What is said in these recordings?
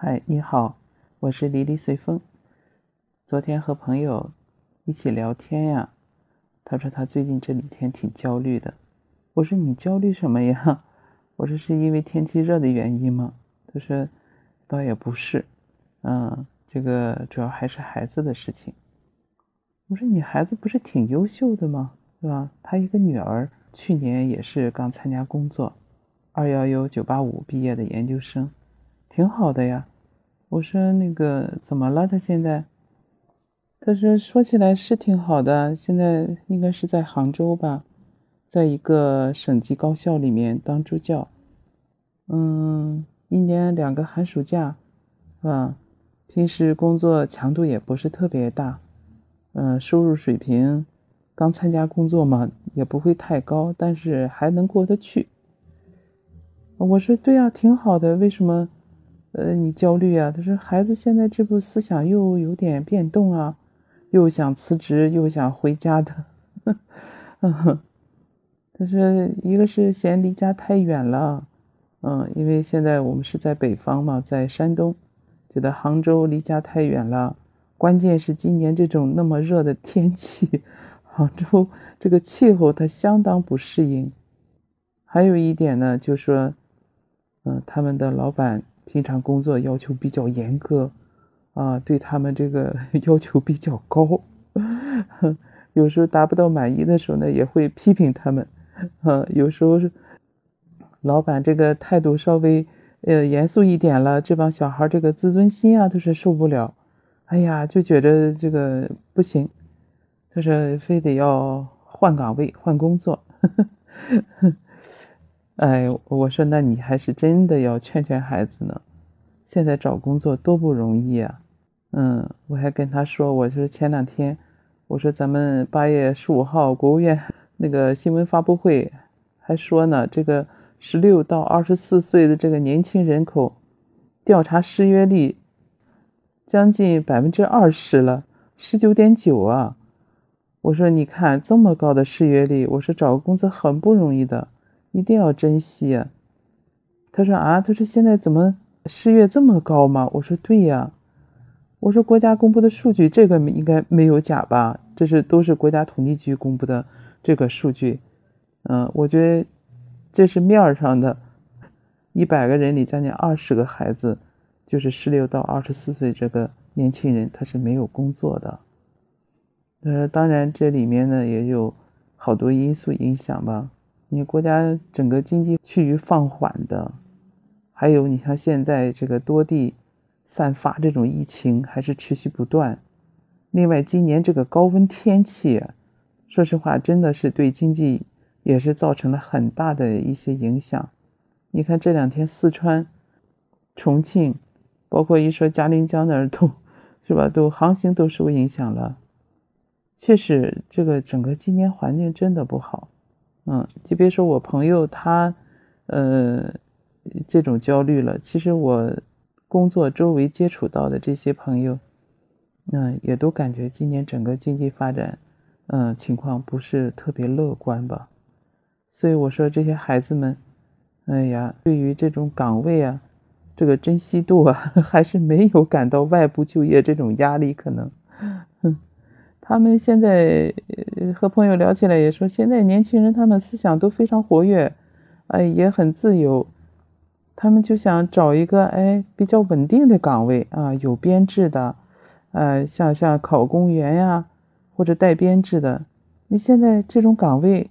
嗨，你好，我是黎黎随风。昨天和朋友一起聊天呀，他说他最近这几天挺焦虑的。我说你焦虑什么呀？我说是因为天气热的原因吗？他说倒也不是，嗯，这个主要还是孩子的事情。我说你孩子不是挺优秀的吗？是吧？他一个女儿去年也是刚参加工作，二幺幺九八五毕业的研究生，挺好的呀。我说那个怎么了？他现在？他说说起来是挺好的，现在应该是在杭州吧，在一个省级高校里面当助教。嗯，一年两个寒暑假，是吧？平时工作强度也不是特别大，嗯，收入水平刚参加工作嘛，也不会太高，但是还能过得去。我说对啊，挺好的，为什么？呃，你焦虑啊？他说孩子现在这不思想又有点变动啊。又想辞职又想回家的，他说一个是嫌离家太远了，嗯，因为现在我们是在北方嘛，在山东，觉得杭州离家太远了。关键是今年这种那么热的天气，杭州这个气候他相当不适应。还有一点呢，就说，嗯，他们的老板平常工作要求比较严格。啊，对他们这个 要求比较高，有时候达不到满意的时候呢，也会批评他们。啊，有时候老板这个态度稍微呃严肃一点了，这帮小孩这个自尊心啊都是受不了。哎呀，就觉得这个不行，他说非得要换岗位、换工作。哎，我说那你还是真的要劝劝孩子呢，现在找工作多不容易啊。嗯，我还跟他说，我说前两天，我说咱们八月十五号国务院那个新闻发布会还说呢，这个十六到二十四岁的这个年轻人口调查失业率将近百分之二十了，十九点九啊。我说你看这么高的失业率，我说找个工作很不容易的，一定要珍惜啊。他说啊，他说现在怎么失业这么高吗？我说对呀。我说国家公布的数据，这个应该没有假吧？这是都是国家统计局公布的这个数据。嗯，我觉得这是面儿上的，一百个人里将近二十个孩子，就是十六到二十四岁这个年轻人，他是没有工作的。呃，当然这里面呢也有好多因素影响吧。你国家整个经济趋于放缓的，还有你像现在这个多地。散发这种疫情还是持续不断。另外，今年这个高温天气，说实话，真的是对经济也是造成了很大的一些影响。你看这两天四川、重庆，包括一说嘉陵江那儿都，是吧？都航行都受影响了。确实，这个整个今年环境真的不好。嗯，就别说我朋友他，呃，这种焦虑了。其实我。工作周围接触到的这些朋友，嗯，也都感觉今年整个经济发展，嗯，情况不是特别乐观吧。所以我说这些孩子们，哎呀，对于这种岗位啊，这个珍惜度啊，还是没有感到外部就业这种压力。可能，他们现在和朋友聊起来也说，现在年轻人他们思想都非常活跃，哎，也很自由。他们就想找一个哎比较稳定的岗位啊，有编制的，呃，像像考公务员呀，或者带编制的。你现在这种岗位，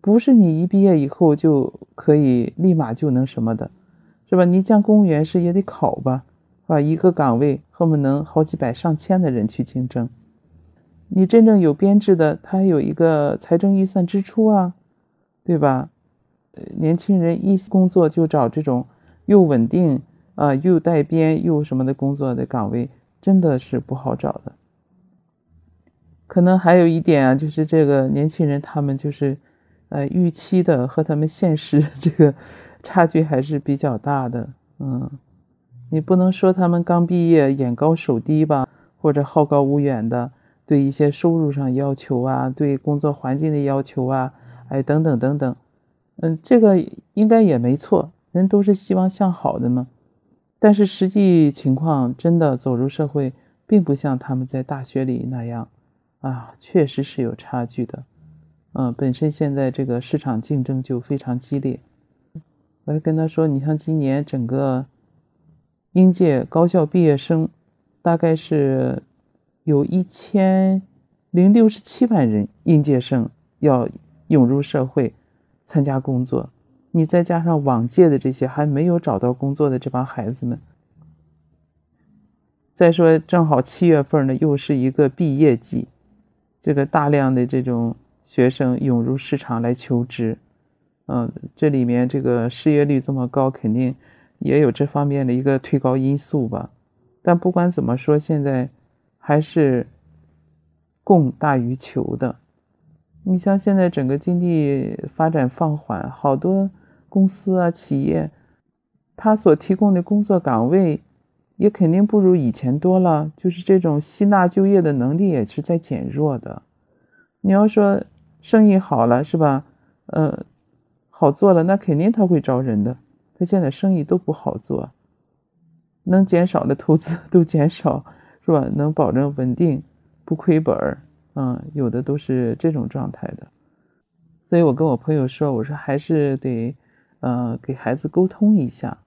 不是你一毕业以后就可以立马就能什么的，是吧？你像公务员是也得考吧，是吧？一个岗位恨不能好几百上千的人去竞争。你真正有编制的，他有一个财政预算支出啊，对吧？年轻人一工作就找这种又稳定啊又带编又什么的工作的岗位，真的是不好找的。可能还有一点啊，就是这个年轻人他们就是，呃，预期的和他们现实这个差距还是比较大的。嗯，你不能说他们刚毕业眼高手低吧，或者好高骛远的，对一些收入上要求啊，对工作环境的要求啊，哎，等等等等。嗯，这个应该也没错，人都是希望向好的嘛。但是实际情况真的走入社会，并不像他们在大学里那样，啊，确实是有差距的。嗯，本身现在这个市场竞争就非常激烈。我还跟他说，你像今年整个应届高校毕业生，大概是有一千零六十七万人应届生要涌入社会参加工作。你再加上往届的这些还没有找到工作的这帮孩子们，再说正好七月份呢，又是一个毕业季，这个大量的这种学生涌入市场来求职，嗯，这里面这个失业率这么高，肯定也有这方面的一个推高因素吧。但不管怎么说，现在还是供大于求的。你像现在整个经济发展放缓，好多。公司啊，企业，他所提供的工作岗位，也肯定不如以前多了。就是这种吸纳就业的能力也是在减弱的。你要说生意好了，是吧？呃，好做了，那肯定他会招人的。他现在生意都不好做，能减少的投资都减少，是吧？能保证稳定不亏本儿，嗯，有的都是这种状态的。所以我跟我朋友说，我说还是得。呃，给孩子沟通一下，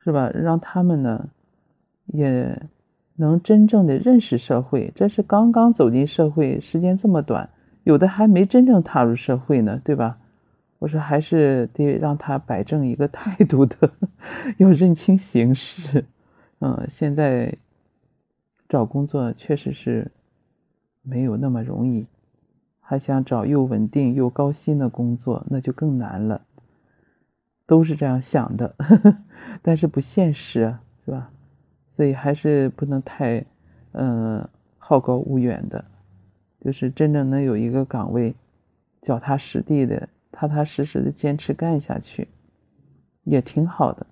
是吧？让他们呢，也能真正的认识社会。这是刚刚走进社会，时间这么短，有的还没真正踏入社会呢，对吧？我说还是得让他摆正一个态度的，要认清形势。嗯，现在找工作确实是没有那么容易，还想找又稳定又高薪的工作，那就更难了。都是这样想的，但是不现实，是吧？所以还是不能太，嗯，好高骛远的，就是真正能有一个岗位，脚踏实地的、踏踏实实的坚持干下去，也挺好的。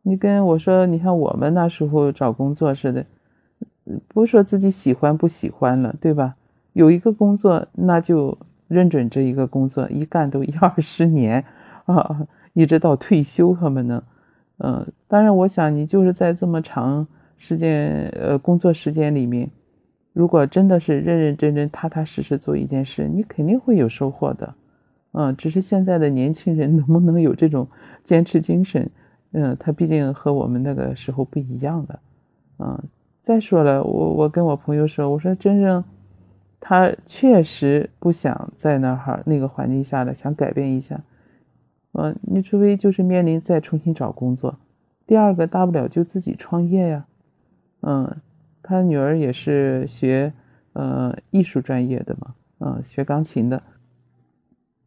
你跟我说，你看我们那时候找工作似的，不说自己喜欢不喜欢了，对吧？有一个工作，那就认准这一个工作，一干都 一二十年啊。一直到退休，他们呢？嗯，当然，我想你就是在这么长时间，呃，工作时间里面，如果真的是认认真真、踏踏实实做一件事，你肯定会有收获的。嗯，只是现在的年轻人能不能有这种坚持精神？嗯，他毕竟和我们那个时候不一样的。嗯，再说了，我我跟我朋友说，我说真正他确实不想在那儿那个环境下的，想改变一下。嗯，你除非就是面临再重新找工作，第二个大不了就自己创业呀。嗯，他女儿也是学呃艺术专业的嘛，嗯，学钢琴的。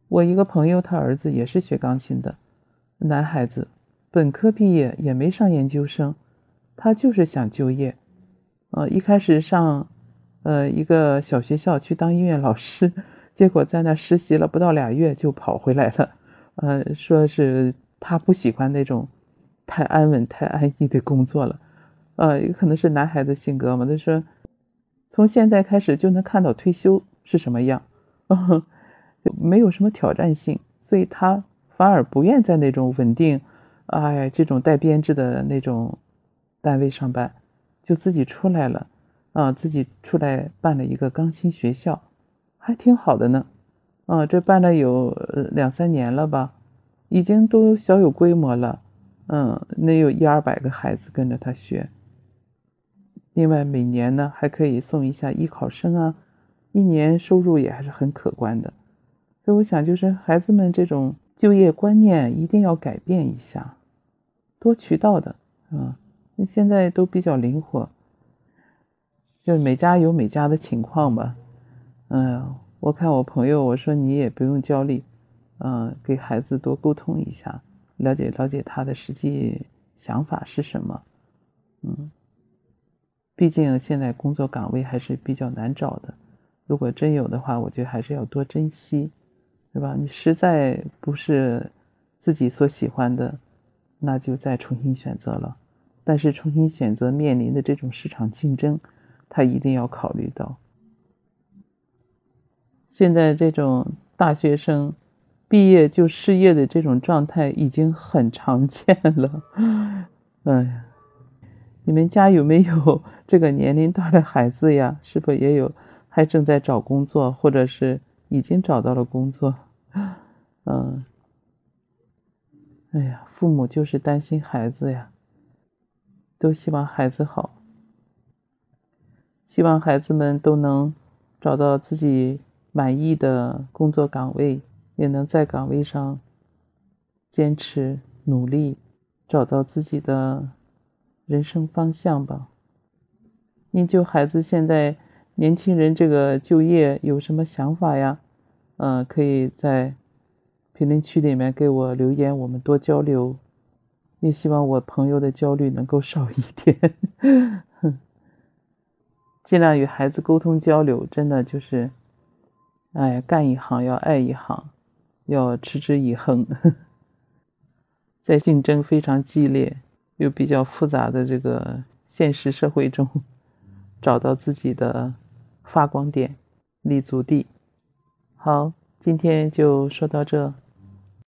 我一个朋友，他儿子也是学钢琴的，男孩子，本科毕业也没上研究生，他就是想就业。呃，一开始上呃一个小学校去当音乐老师，结果在那实习了不到俩月就跑回来了。呃，说是他不喜欢那种太安稳、太安逸的工作了，呃，也可能是男孩子性格嘛。他说，从现在开始就能看到退休是什么样，就 没有什么挑战性，所以他反而不愿在那种稳定，哎，这种带编制的那种单位上班，就自己出来了，啊，自己出来办了一个钢琴学校，还挺好的呢。啊，这办了有两三年了吧，已经都小有规模了。嗯，那有一二百个孩子跟着他学。另外，每年呢还可以送一下艺考生啊，一年收入也还是很可观的。所以我想，就是孩子们这种就业观念一定要改变一下，多渠道的啊。现在都比较灵活，就是每家有每家的情况吧。嗯。我看我朋友，我说你也不用焦虑，嗯，给孩子多沟通一下，了解了解他的实际想法是什么，嗯，毕竟现在工作岗位还是比较难找的，如果真有的话，我觉得还是要多珍惜，是吧？你实在不是自己所喜欢的，那就再重新选择了。但是重新选择面临的这种市场竞争，他一定要考虑到。现在这种大学生毕业就失业的这种状态已经很常见了，哎呀，你们家有没有这个年龄段的孩子呀？是否也有还正在找工作，或者是已经找到了工作？嗯，哎呀，父母就是担心孩子呀，都希望孩子好，希望孩子们都能找到自己满意的工作岗位，也能在岗位上坚持努力，找到自己的人生方向吧。您就孩子现在年轻人这个就业有什么想法呀？嗯，可以在。评论区里面给我留言，我们多交流。也希望我朋友的焦虑能够少一点，尽量与孩子沟通交流。真的就是，哎，干一行要爱一行，要持之以恒。在竞争非常激烈又比较复杂的这个现实社会中，找到自己的发光点、立足地。好，今天就说到这。